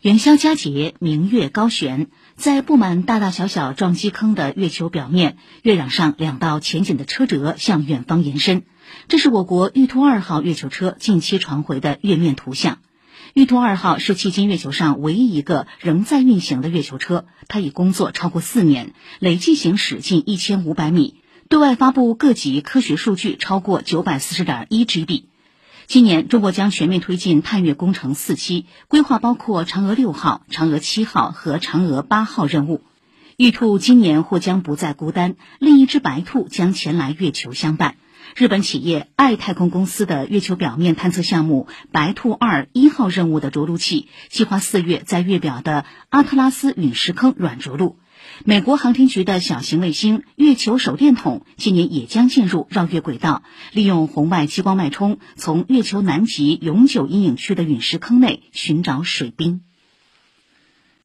元宵佳节，明月高悬，在布满大大小小撞击坑的月球表面，月壤上两道浅浅的车辙向远方延伸。这是我国玉兔二号月球车近期传回的月面图像。玉兔二号是迄今月球上唯一一个仍在运行的月球车，它已工作超过四年，累计行驶近一千五百米，对外发布各级科学数据超过九百四十点一 GB。今年，中国将全面推进探月工程四期，规划包括嫦娥六号、嫦娥七号和嫦娥八号任务。玉兔今年或将不再孤单，另一只白兔将前来月球相伴。日本企业爱太空公司的月球表面探测项目“白兔二一号”任务的着陆器，计划四月在月表的阿特拉斯陨石坑软着陆。美国航天局的小型卫星“月球手电筒”今年也将进入绕月轨道，利用红外激光脉冲，从月球南极永久阴影区的陨石坑内寻找水冰。